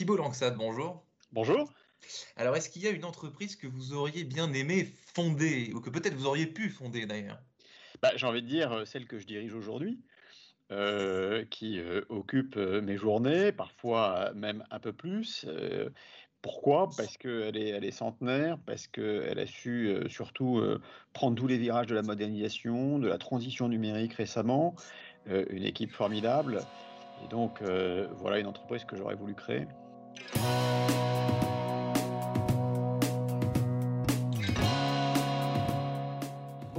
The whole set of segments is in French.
Thibault Langsade, bonjour. Bonjour. Alors, est-ce qu'il y a une entreprise que vous auriez bien aimé fonder, ou que peut-être vous auriez pu fonder d'ailleurs? Bah, J'ai envie de dire euh, celle que je dirige aujourd'hui, euh, qui euh, occupe mes journées, parfois même un peu plus. pourquoi? Parce qu'elle est, elle est centenaire, parce qu'elle a su surtout prendre tous les virages de la modernisation, de la transition numérique récemment, une équipe formidable. Et donc, voilà une entreprise que j'aurais voulu créer.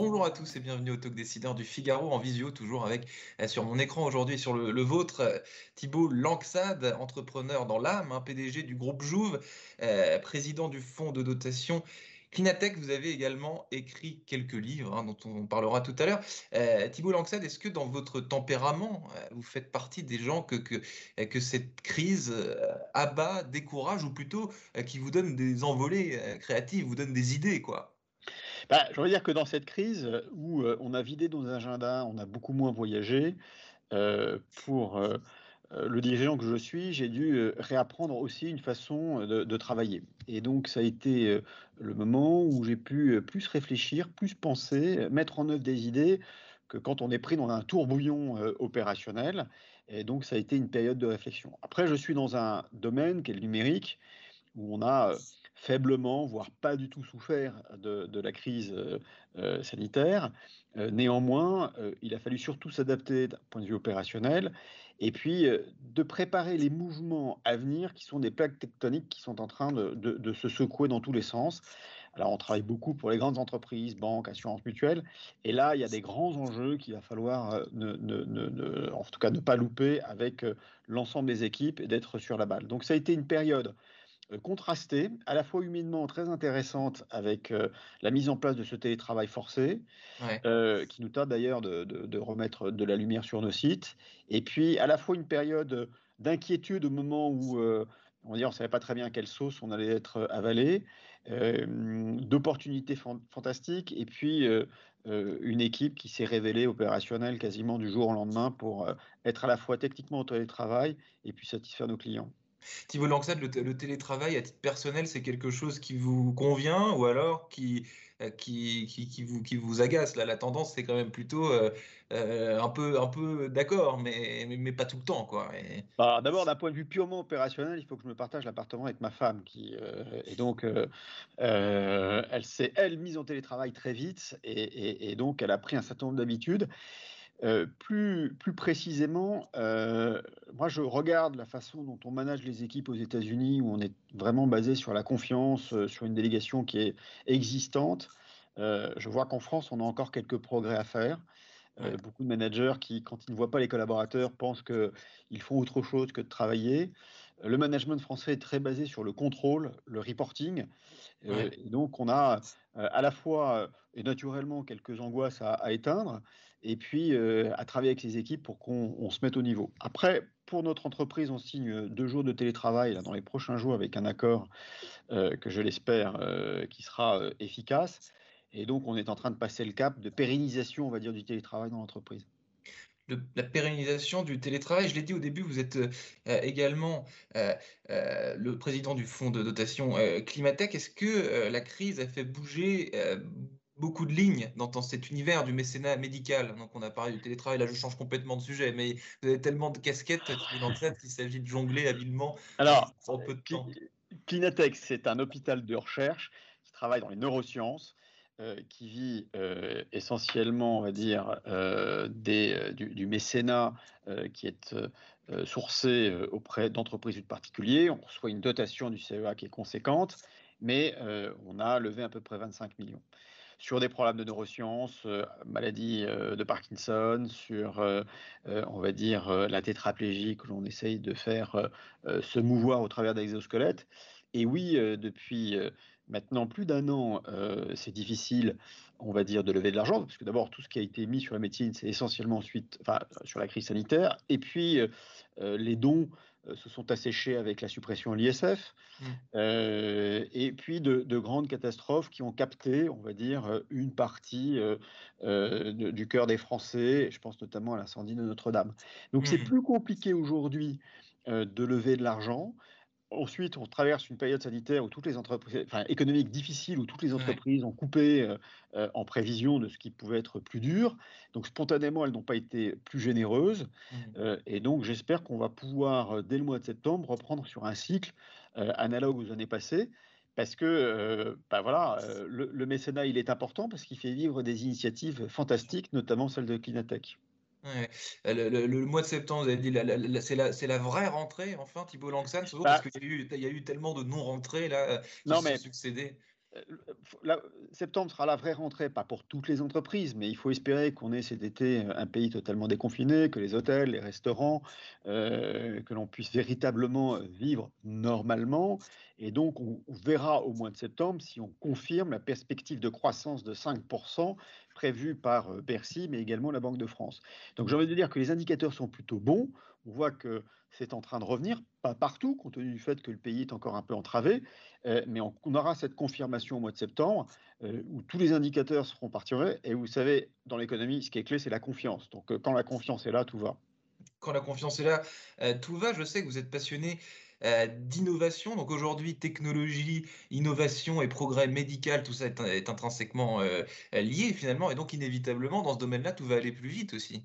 Bonjour à tous et bienvenue au Talk Décideur du Figaro en visio, toujours avec euh, sur mon écran aujourd'hui sur le, vôtre euh, Thibault Lanxade, entrepreneur dans l'âme, hein, PDG du groupe Jouve, euh, président du fonds de dotation Clinatech, vous avez également écrit quelques livres hein, dont on parlera tout à l'heure. Thibault Lanxade, est-ce que dans votre tempérament, vous faites partie des gens que, que, que cette crise abat, décourage ou plutôt qui vous donne des envolées créatives, vous donne des idées quoi? Bah, je veux dire que dans cette crise où euh, on a vidé nos agendas, on a beaucoup moins voyagé, euh, pour euh, le dirigeant que je suis, j'ai dû réapprendre aussi une façon de, travailler. Et donc, ça a été le moment où j'ai pu plus réfléchir, plus penser, mettre en œuvre des idées que quand on est pris dans un tourbouillon opérationnel. Et donc, ça a été une période de réflexion. Après, je suis dans un domaine qui est le numérique, où on a faiblement, voire pas du tout souffert de, la crise euh, euh, sanitaire. Euh, néanmoins, il a fallu surtout s'adapter d'un point de vue opérationnel et puis de préparer les mouvements à venir qui sont des plaques tectoniques qui sont en train de, se secouer dans tous les sens. Alors, on travaille beaucoup pour les grandes entreprises, banques, assurances mutuelles. Et là, il y a des grands enjeux qu'il va falloir, en tout cas, ne pas louper avec l'ensemble des équipes et d'être sur la balle. Donc, ça a été une période contrastée, à la fois humainement très intéressante avec euh, la mise en place de ce télétravail forcé, euh, qui nous tarde d'ailleurs de, remettre de la lumière sur nos sites, et puis à la fois une période d'inquiétude au moment où on ne savait pas très bien quelle sauce on allait être avalé, d'opportunités fantastiques, et puis une équipe qui s'est révélée opérationnelle quasiment du jour au lendemain pour être à la fois techniquement au télétravail et puis satisfaire nos clients. Thibault Langsade, le, télétravail à titre personnel, c'est quelque chose qui vous convient ou alors qui, euh, qui, qui, vous, qui vous agace? La tendance, c'est quand même plutôt euh, euh, un peu, un peu d'accord, mais, mais, pas tout le temps. quoi. Bah, d'abord, d'un point de vue purement opérationnel, il faut que je me partage l'appartement avec ma femme. Qui, et donc, elle s'est, elle, mise en télétravail très vite et, et donc elle a pris un certain nombre d'habitudes. Euh, plus, plus précisément, euh, moi je regarde la façon dont on manage les équipes aux États-Unis, où on est vraiment basé sur la confiance, euh, sur une délégation qui est existante. je vois qu'en France, on a encore quelques progrès à faire. beaucoup de managers qui, quand ils ne voient pas les collaborateurs, pensent qu'ils font autre chose que de travailler. Le management français est très basé sur le contrôle, le reporting. donc, on a à la fois et naturellement quelques angoisses à éteindre, et puis euh, à travailler avec les équipes pour qu'on se mette au niveau. Après, pour notre entreprise, on signe deux jours de télétravail là, dans les prochains jours avec un accord euh, que je l'espère euh, qui sera efficace. Et donc, on est en train de passer le cap de pérennisation, on va dire, du télétravail dans l'entreprise. La pérennisation du télétravail. Je l'ai dit au début, vous êtes également le président du fonds de dotation Climatech. Est-ce que la crise a fait bouger beaucoup de lignes dans, cet univers du mécénat médical? Donc, on a parlé du télétravail. Là, je change complètement de sujet, mais vous avez tellement de casquettes dans tête qu'il s'agit de jongler habilement Alors, en peu de temps. Clinatech, c'est un hôpital de recherche qui travaille dans les neurosciences. Euh, qui vit euh, essentiellement, on va dire, euh, du, mécénat qui est sourcé auprès d'entreprises ou de particuliers. On reçoit une dotation du CEA qui est conséquente, mais on a levé à peu près 25 millions sur des problèmes de neurosciences, euh, maladie de Parkinson, sur, on va dire, la tétraplégie que l'on essaye de faire se mouvoir au travers d'exosquelettes. Et oui, depuis maintenant plus d'un an, c'est difficile, on va dire, de lever de l'argent, parce que d'abord, tout ce qui a été mis sur la médecine, c'est essentiellement ensuite, enfin, sur la crise sanitaire, et puis les dons euh, se sont asséchés avec la suppression de l'ISF, mmh. et puis de, grandes catastrophes qui ont capté, on va dire, une partie du cœur des Français, je pense notamment à l'incendie de Notre-Dame. Donc c'est mmh. plus compliqué aujourd'hui de lever de l'argent. Ensuite, on traverse une période sanitaire où toutes les entreprises, enfin économique difficile, où toutes les entreprises ont coupé euh, euh, en prévision de ce qui pouvait être plus dur. Donc spontanément, elles n'ont pas été plus généreuses. Mmh. Euh, et donc j'espère qu'on va pouvoir, dès le mois de septembre, reprendre sur un cycle analogue aux années passées. Parce que bah voilà, le, le, mécénat, il est important parce qu'il fait vivre des initiatives fantastiques, notamment celle de Clinatech. Ouais. Le, mois de septembre, vous avez dit, c'est la, la, vraie rentrée, enfin, Thibault Langsan, bah parce qu'il y, y, a eu tellement de non-rentrées là, qui non, mais, succédé. Euh, septembre sera la vraie rentrée, pas pour toutes les entreprises, mais il faut espérer qu'on ait cet été euh, un pays totalement déconfiné, que les hôtels, les restaurants, euh, que l'on puisse véritablement vivre normalement. Et donc, on, verra au mois de septembre si on confirme la perspective de croissance de 5% prévue par Bercy, mais également la Banque de France. Donc, j'ai envie de dire que les indicateurs sont plutôt bons. On voit que c'est en train de revenir, pas partout, compte tenu du fait que le pays est encore un peu entravé, euh, mais on, aura cette confirmation au mois de septembre euh, où tous les indicateurs seront partirés. Et vous savez, dans l'économie, ce qui est clé, c'est la confiance. Donc, euh, quand la confiance est là, tout va. Quand la confiance est là, tout va. Je sais que vous êtes passionné d'innovation. Donc aujourd'hui, technologie, innovation et progrès médical, tout ça est, intrinsèquement lié finalement. Et donc inévitablement, dans ce domaine-là, tout va aller plus vite aussi.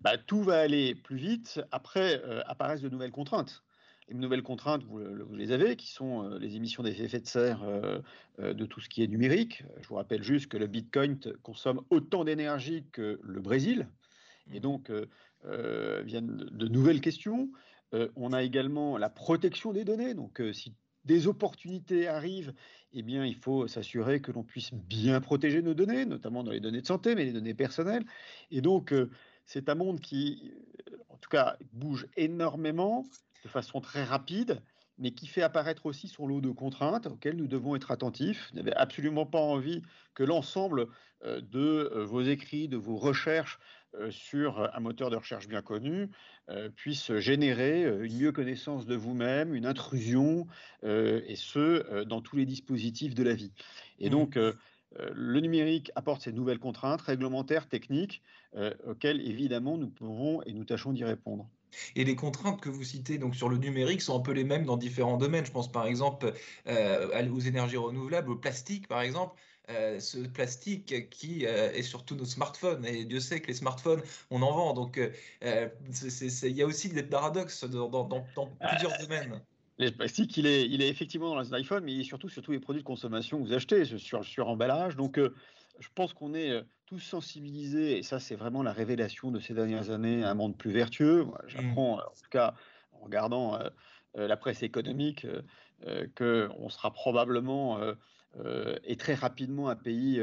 Bah, tout va aller plus vite. Après euh, apparaissent de nouvelles contraintes. Les nouvelles contraintes, vous, les avez, qui sont euh, les émissions des effets de serre euh, de tout ce qui est numérique. Je vous rappelle juste que le Bitcoin consomme autant d'énergie que le Brésil. Et mmh. donc, viennent de nouvelles questions. on a également la protection des données. Donc, si des opportunités arrivent, eh bien, il faut s'assurer que l'on puisse bien protéger nos données, notamment dans les données de santé, mais les données personnelles. Et donc, c'est un monde qui, euh, en tout cas, bouge énormément, de façon très rapide, mais qui fait apparaître aussi son lot de contraintes auxquelles nous devons être attentifs. Vous n'avez absolument pas envie que l'ensemble euh, de euh, vos écrits, de vos recherches sur un moteur de recherche bien connu puisse générer une mieux connaissance de vous-même, une intrusion, et ce, dans tous les dispositifs de la vie. Et mmh. donc, le numérique apporte ces nouvelles contraintes réglementaires, techniques, euh, auxquelles évidemment nous pouvons et nous tâchons d'y répondre. Et les contraintes que vous citez donc sur le numérique sont un peu les mêmes dans différents domaines. Je pense par exemple euh, aux énergies renouvelables, au plastique par exemple. ce plastique qui est sur tous nos smartphones. Et Dieu sait que les smartphones, on en vend. Donc, il y a aussi des paradoxes dans plusieurs domaines. Le plastique, il est, il est effectivement dans les iPhones, mais il est surtout sur tous les produits de consommation que vous achetez, sur le suremballage. Donc, euh, je pense qu'on est euh, tous sensibilisés, et ça, c'est vraiment la révélation de ces dernières années, à un monde plus vertueux. J'apprends, mmh. en tout cas, en regardant euh, la presse économique, qu'on sera probablement et très rapidement un pays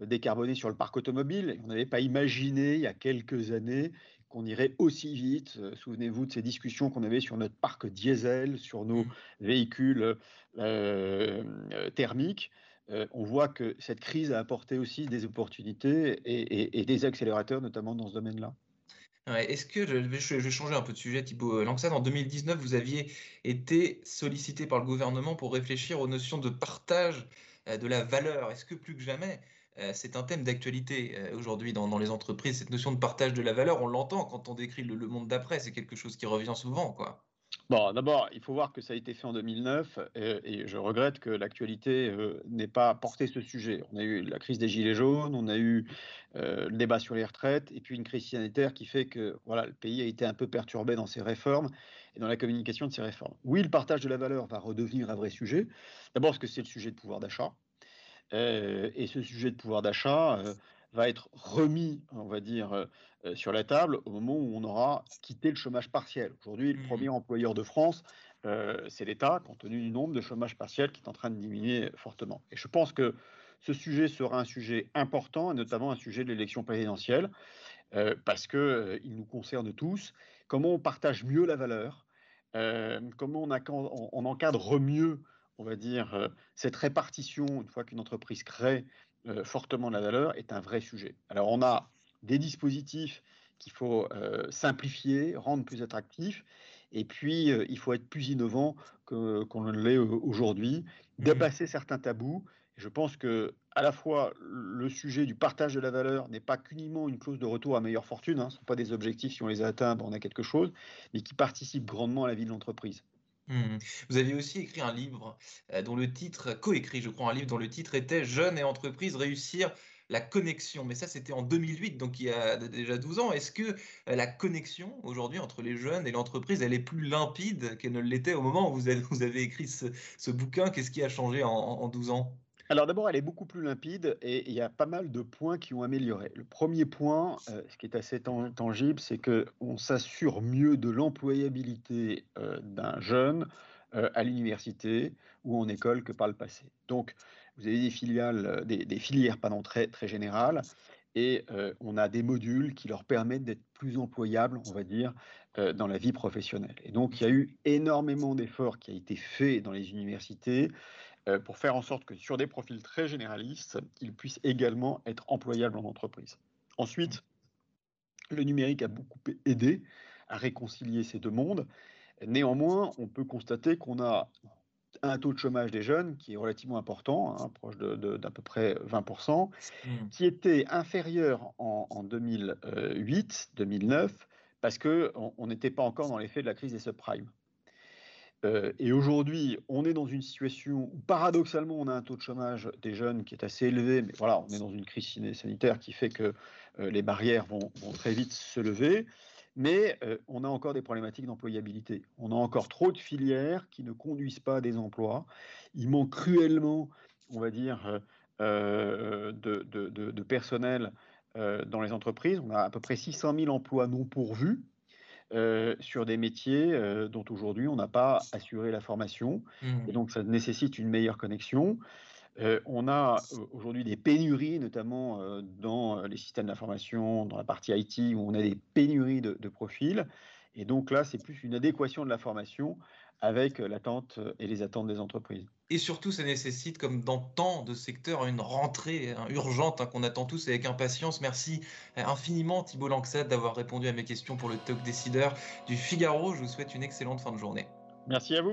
décarboné sur le parc automobile. On n'avait pas imaginé il y a quelques années qu'on irait aussi vite. Euh, souvenez-vous de ces discussions qu'on avait sur notre parc diesel, sur nos mmh. véhicules euh, euh, thermiques. on voit que cette crise a apporté aussi des opportunités et, des accélérateurs, notamment dans ce domaine-là. Est-ce que je vais, je vais, changer un peu de sujet, Thibaut Langsad En 2019, vous aviez été sollicité par le gouvernement pour réfléchir aux notions de partage de la valeur. Est-ce que plus que jamais, c'est un thème d'actualité euh, aujourd'hui dans, les entreprises, cette notion de partage de la valeur. On l'entend quand on décrit le, monde d'après, c'est quelque chose qui revient souvent. Quoi. Bon, d'abord, il faut voir que ça a été fait en 2009 et, je regrette que l'actualité euh, n'ait pas porté ce sujet. On a eu la crise des Gilets jaunes, on a eu le débat sur les retraites et puis une crise sanitaire qui fait que voilà, le pays a été un peu perturbé dans ses réformes et dans la communication de ses réformes. Oui, le partage de la valeur va redevenir un vrai sujet. D'abord parce que c'est le sujet de pouvoir d'achat. Euh, et ce sujet de pouvoir d'achat euh, va être remis, on va dire, euh, sur la table au moment où on aura quitté le chômage partiel. Aujourd'hui, le premier mmh. employeur de France, c'est l'État, compte tenu du nombre de chômage partiel qui est en train de diminuer fortement. Et je pense que ce sujet sera un sujet important, et notamment un sujet de l'élection présidentielle, parce qu'il il nous concerne tous. Comment on partage mieux la valeur Comment on, on encadre mieux on va dire, cette répartition, une fois qu'une entreprise crée euh, fortement de la valeur, est un vrai sujet. Alors, on a des dispositifs qu'il faut euh, simplifier, rendre plus attractifs, et puis il faut être plus innovant qu'on ne l'est aujourd'hui, mmh dépasser certains tabous. Je pense que à la fois le sujet du partage de la valeur n'est pas qu'uniquement une clause de retour à meilleure fortune, hein, ce ne sont pas des objectifs, si on les atteint, ben, on a quelque chose, mais qui participe grandement à la vie de l'entreprise. Mmh. Vous aviez aussi écrit un livre dont le titre, coécrit, je crois, un livre dont le titre était Jeunes et entreprises réussir la connexion. Mais ça, c'était en 2008, donc il y a déjà 12 ans. Est-ce que la connexion aujourd'hui entre les jeunes et l'entreprise, elle est plus limpide qu'elle ne l'était au moment où vous avez, vous avez écrit ce, bouquin? Qu'est-ce qui a changé en, en 12 ans? Alors d'abord, elle est beaucoup plus limpide et il y a pas mal de points qui ont amélioré. Le premier point, euh, ce qui est assez tangible, c'est qu'on s'assure mieux de l'employabilité euh, d'un jeune euh, à l'université ou en école que par le passé. Donc, vous avez des filiales, des, filières pardon, très, générales et on a des modules qui leur permettent d'être plus employables, on va dire, dans la vie professionnelle. Et donc, il y a eu énormément d'efforts qui ont été faits dans les universités pour faire en sorte que sur des profils très généralistes, ils puissent également être employables en entreprise. Ensuite, le numérique a beaucoup aidé à réconcilier ces deux mondes. Néanmoins, on peut constater qu'on a un taux de chômage des jeunes qui est relativement important, hein, proche d'à peu près 20%, mmh. qui était inférieur en, 2008-2009 parce qu'on n'était pas encore dans l'effet de la crise des subprimes. Et aujourd'hui, on est dans une situation où paradoxalement, on a un taux de chômage des jeunes qui est assez élevé, mais voilà, on est dans une crise sanitaire qui fait que les barrières vont, très vite se lever. Mais on a encore des problématiques d'employabilité. On a encore trop de filières qui ne conduisent pas à des emplois. Il manque cruellement, on va dire, de, personnel dans les entreprises. On a à peu près 600 000 emplois non pourvus euh, sur des métiers euh, dont aujourd'hui on n'a pas assuré la formation. Et mmh. donc ça nécessite une meilleure connexion. Euh, on a aujourd'hui des pénuries, notamment dans les systèmes d'information, dans la partie IT, où on a des pénuries de, de profils. Et donc là, c'est plus une adéquation de la formation avec l'attente et les attentes des entreprises. Et surtout, ça nécessite, comme dans tant de secteurs, une rentrée hein, urgente hein, qu'on attend tous avec impatience. Merci euh, infiniment Thibault Lanxade d'avoir répondu à mes questions pour le Talk Décideur du Figaro. Je vous souhaite une excellente fin de journée. Merci à vous.